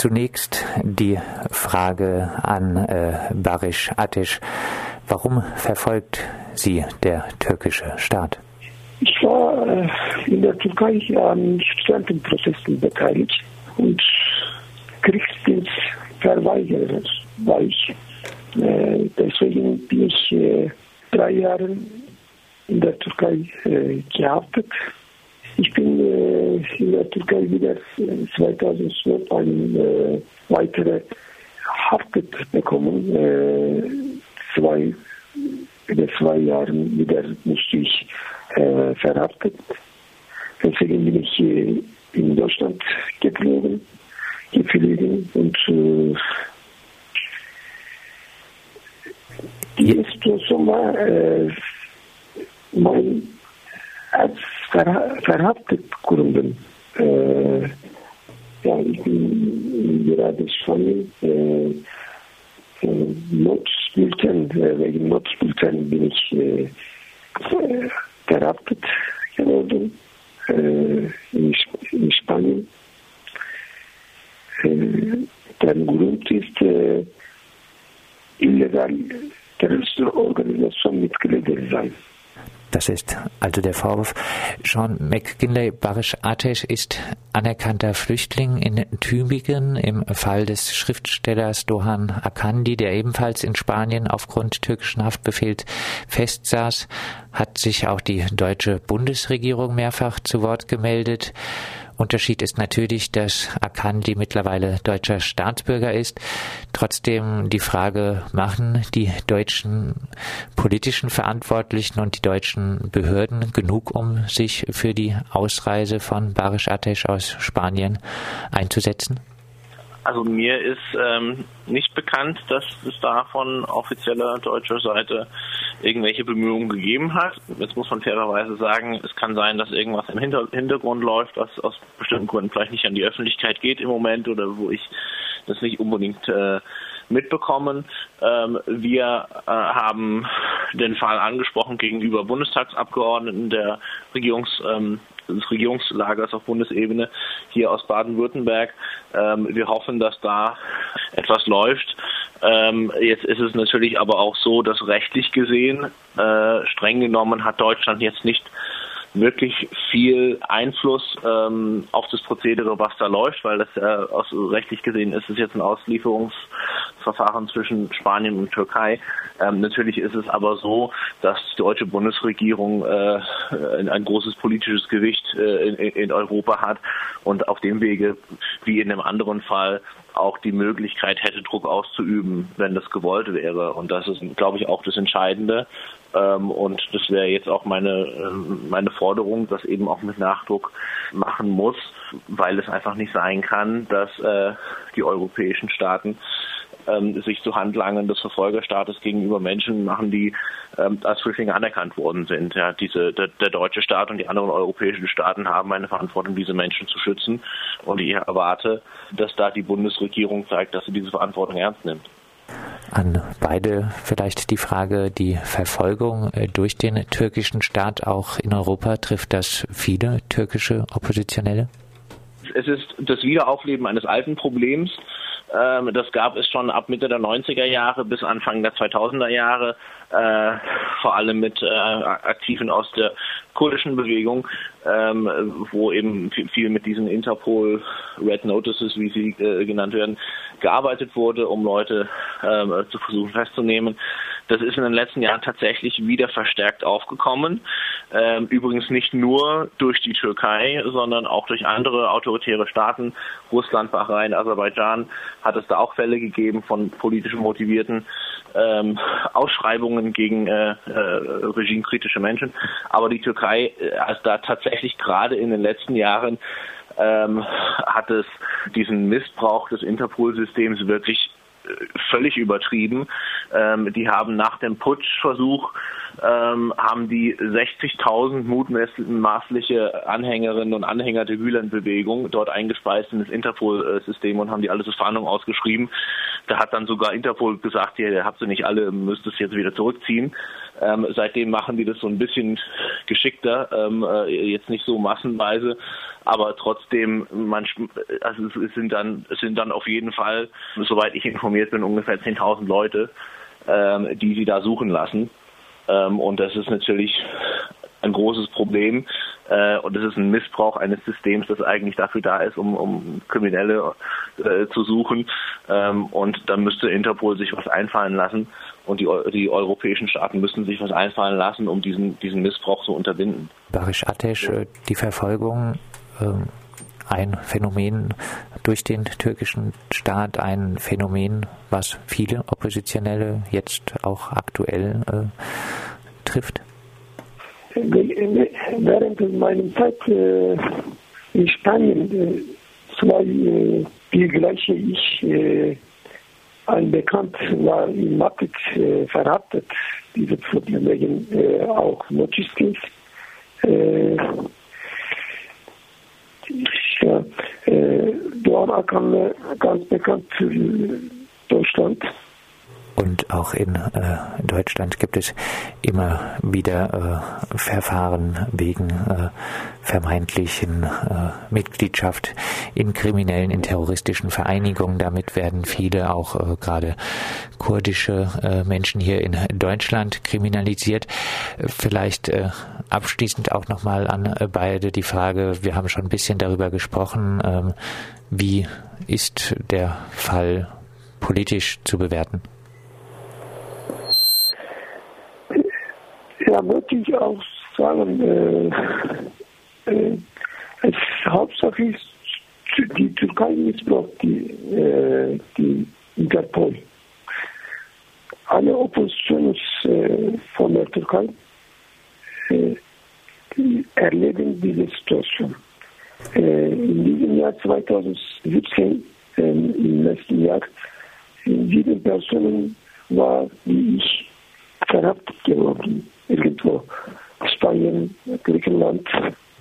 Zunächst die Frage an äh, Barisch Ateş. Warum verfolgt Sie der türkische Staat? Ich war äh, in der Türkei an Studentenprozessen beteiligt und Kriegsdienstverweigerer war ich. Äh, deswegen bin ich äh, drei Jahre in der Türkei äh, gehaftet. Ich bin äh, in der Türkei wieder 2012 eine weitere Haftet bekommen. zwei, über zwei Jahren wieder musste ich äh, verhaftet. Deswegen bin ich hier in Deutschland geflogen, geflogen und äh, die Situation war äh, mein als Gründen. Äh, ja, ich bin gerade Spanien. Äh, äh, Notbulletin, äh, wegen Notbulletin bin ich äh, verhaftet geworden äh, in, in, Spanien. Äh, der Grund ist äh, illegal Terroristorganisation. Das ist also der Vorwurf. Sean McKinley Barish Atesh ist anerkannter Flüchtling in Tübingen im Fall des Schriftstellers Dohan Akandi, der ebenfalls in Spanien aufgrund türkischen Haftbefehls festsaß, hat sich auch die deutsche Bundesregierung mehrfach zu Wort gemeldet. Unterschied ist natürlich, dass Akandi mittlerweile deutscher Staatsbürger ist. Trotzdem die Frage, machen die deutschen politischen Verantwortlichen und die deutschen Behörden genug, um sich für die Ausreise von Barish Atesh aus Spanien einzusetzen? Also mir ist ähm, nicht bekannt, dass es da von offizieller deutscher Seite irgendwelche Bemühungen gegeben hat. Jetzt muss man fairerweise sagen, es kann sein, dass irgendwas im Hinter Hintergrund läuft, was aus bestimmten Gründen vielleicht nicht an die Öffentlichkeit geht im Moment oder wo ich das nicht unbedingt äh, mitbekommen. Ähm, wir äh, haben den Fall angesprochen gegenüber Bundestagsabgeordneten der Regierungs ähm, des Regierungslagers auf Bundesebene hier aus Baden-Württemberg. Ähm, wir hoffen, dass da etwas läuft. Ähm, jetzt ist es natürlich aber auch so, dass rechtlich gesehen, äh, streng genommen, hat Deutschland jetzt nicht wirklich viel Einfluss ähm, auf das Prozedere, was da läuft, weil das äh, aus rechtlich gesehen ist es jetzt ein Auslieferungsverfahren zwischen Spanien und Türkei. Ähm, natürlich ist es aber so, dass die deutsche Bundesregierung äh, ein, großes politisches Gewicht äh, in, in Europa hat und auf dem Wege, wie in einem anderen Fall, auch die Möglichkeit hätte, Druck auszuüben, wenn das gewollt wäre. Und das ist, glaube ich, auch das Entscheidende. Ähm, und das wäre jetzt auch meine, ähm, meine Forderung, dass eben auch mit Nachdruck machen muss, weil es einfach nicht sein kann, dass äh, die europäischen Staaten ähm, sich zu Handlangern des Verfolgerstaates gegenüber Menschen machen, die ähm, als Flüchtlinge anerkannt worden sind. Ja, diese, der, der, deutsche Staat und die anderen europäischen Staaten haben eine Verantwortung, diese Menschen zu schützen. Und ich erwarte, dass da die Bundesregierung zeigt, dass sie diese Verantwortung ernst nimmt. An beide vielleicht die Frage, die Verfolgung äh, durch den türkischen Staat auch in Europa, trifft das viele türkische Oppositionelle? Es ist das Wiederaufleben eines alten Problems. Ähm, das gab es schon ab Mitte der 90er Jahre bis Anfang der 2000er Jahre, äh, vor allem mit äh, Aktiven aus der kurdischen Bewegung, ähm, wo eben viel mit diesen Interpol Red Notices, wie sie äh, genannt werden, gearbeitet wurde, um Leute ähm, zu versuchen festzunehmen. Das ist in den letzten Jahren tatsächlich wieder verstärkt aufgekommen. Ähm, übrigens nicht nur durch die Türkei, sondern auch durch andere autoritäre Staaten. Russland, Bahrain, Aserbaidschan hat es da auch Fälle gegeben von politisch motivierten ähm, Ausschreibungen gegen äh, äh, regimekritische Menschen. Aber die Türkei äh, ist da tatsächlich gerade in den letzten Jahren ähm, hat es diesen Missbrauch des Interpol-Systems wirklich völlig übertrieben. Ähm, die haben nach dem Putschversuch ähm, haben die 60.000 mutmaßliche Anhängerinnen und Anhänger der Gülen-Bewegung dort eingespeist in das Interpol-System und haben die alles als Fahndung ausgeschrieben. da hat dann sogar Interpol gesagt, ihr habt sie nicht alle, müsst es jetzt wieder zurückziehen. Ähm, seitdem machen die das so ein bisschen geschickter, ähm, äh, jetzt nicht so massenweise, aber trotzdem, man, also es sind dann, es sind dann auf jeden Fall, soweit ich informiert bin, ungefähr 10.000 Leute, ähm, die sie da suchen lassen. Ähm, und das ist natürlich ein großes Problem äh, und es ist ein Missbrauch eines Systems, das eigentlich dafür da ist, um, um Kriminelle äh, zu suchen. Ähm, und dann müsste Interpol sich was einfallen lassen und die, die europäischen Staaten müssen sich was einfallen lassen, um diesen, diesen Missbrauch zu unterbinden. Barisch ja. Äh, die Verfolgung ähm, ein Phänomen durch den türkischen Staat, ein Phänomen, was viele Oppositionelle jetzt auch aktuell äh, trifft? Während meiner Zeit äh, in Spanien äh, zwei äh, die gleiche ich äh, ein Bekannt war in Madrid äh, verhaftet, diese Problem wegen äh, auch Notdienst. Äh, ja, äh, Doğan Akan'la ganz bekannt für Deutschland. Und auch in, äh, Deutschland gibt es immer wieder äh, Verfahren wegen äh, vermeintlichen äh, Mitgliedschaft in kriminellen, in terroristischen Vereinigungen. Damit werden viele, auch äh, gerade kurdische äh, Menschen hier in Deutschland kriminalisiert. Vielleicht abschließend auch nochmal an beide die Frage, wir haben schon ein bisschen darüber gesprochen, ähm, wie ist der Fall politisch zu bewerten? Ja, ich auch sagen, äh, äh, es Hauptsache ist, die Türkei missbraucht die, äh, die Interpol. Alle Oppositionen äh, von der Türkei äh, erleben diese Situation. Äh, in diesem Jahr 2017, äh, im letzten Jahr, sieben Personen war wie ich verhaftet geworden irgendwo Spanien, Griechenland.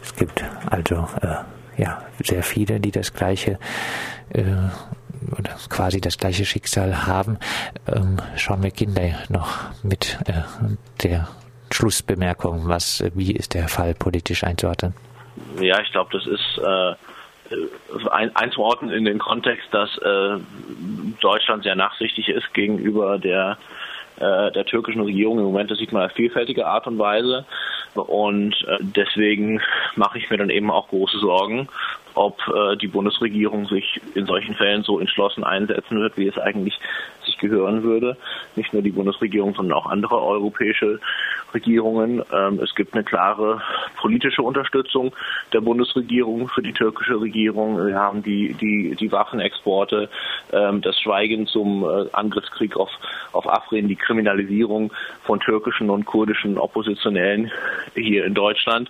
Es gibt also äh, ja sehr viele, die das gleiche äh, oder quasi das gleiche Schicksal haben. Ähm, Sean McKinley noch mit äh, der Schlussbemerkung, was, wie ist der Fall politisch einzuordnen? Ja, ich glaube, das ist äh, ein, einzuordnen in den Kontext, dass äh, Deutschland sehr nachsichtig ist gegenüber der äh, der türkischen Regierung im Moment. Das sieht man auf vielfältige Art und Weise. Und äh, deswegen mache ich mir dann eben auch große Sorgen, ob äh, die Bundesregierung sich in solchen Fällen so entschlossen einsetzen wird, wie es eigentlich gehören würde. Nicht nur die Bundesregierung, sondern auch andere europäische Regierungen. Ähm, es gibt eine klare politische Unterstützung der Bundesregierung für die türkische Regierung. Wir haben die, die, die Waffenexporte, ähm, das Schweigen zum äh, Angriffskrieg auf, auf Afrin, die Kriminalisierung von türkischen und kurdischen Oppositionellen hier in Deutschland.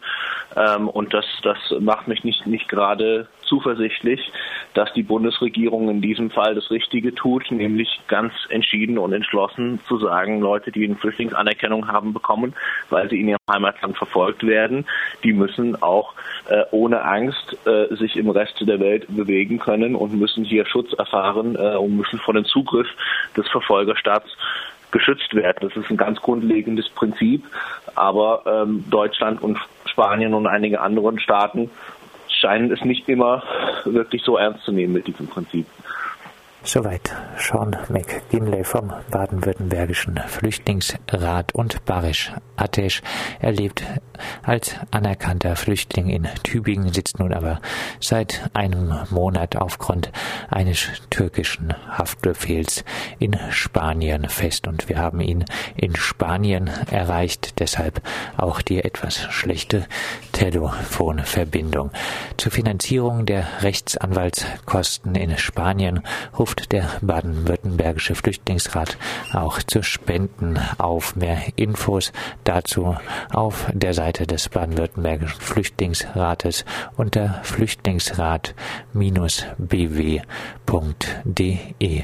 Ähm, und das, das macht mich nicht, nicht gerade zuversichtlich, dass die Bundesregierung in diesem Fall das Richtige tut, nämlich ganz entschieden und entschlossen zu sagen, Leute, die eine Flüchtlingsanerkennung haben bekommen, weil sie in ihrem Heimatland verfolgt werden, die müssen auch äh, ohne Angst äh, sich im Rest der Welt bewegen können und müssen hier Schutz erfahren äh, und müssen vor dem Zugriff des Verfolgerstaats geschützt werden. Das ist ein ganz grundlegendes Prinzip, aber ähm, Deutschland und Spanien und einige anderen Staaten scheinen es nicht immer wirklich so ernst zu nehmen mit diesem Prinzip. Soweit Sean McGinley vom Baden-Württembergischen Flüchtlingsrat und Barisch Ateş. Er lebt als anerkannter Flüchtling in Tübingen, sitzt nun aber seit einem Monat aufgrund eines türkischen Haftbefehls in Spanien fest. Und wir haben ihn in Spanien erreicht, deshalb auch die etwas schlechte Telefonverbindung. Zur Finanzierung der Rechtsanwaltskosten in Spanien ruft ruft der baden-württembergische Flüchtlingsrat auch zu Spenden auf. Mehr Infos dazu auf der Seite des baden-württembergischen Flüchtlingsrates unter flüchtlingsrat-bw.de.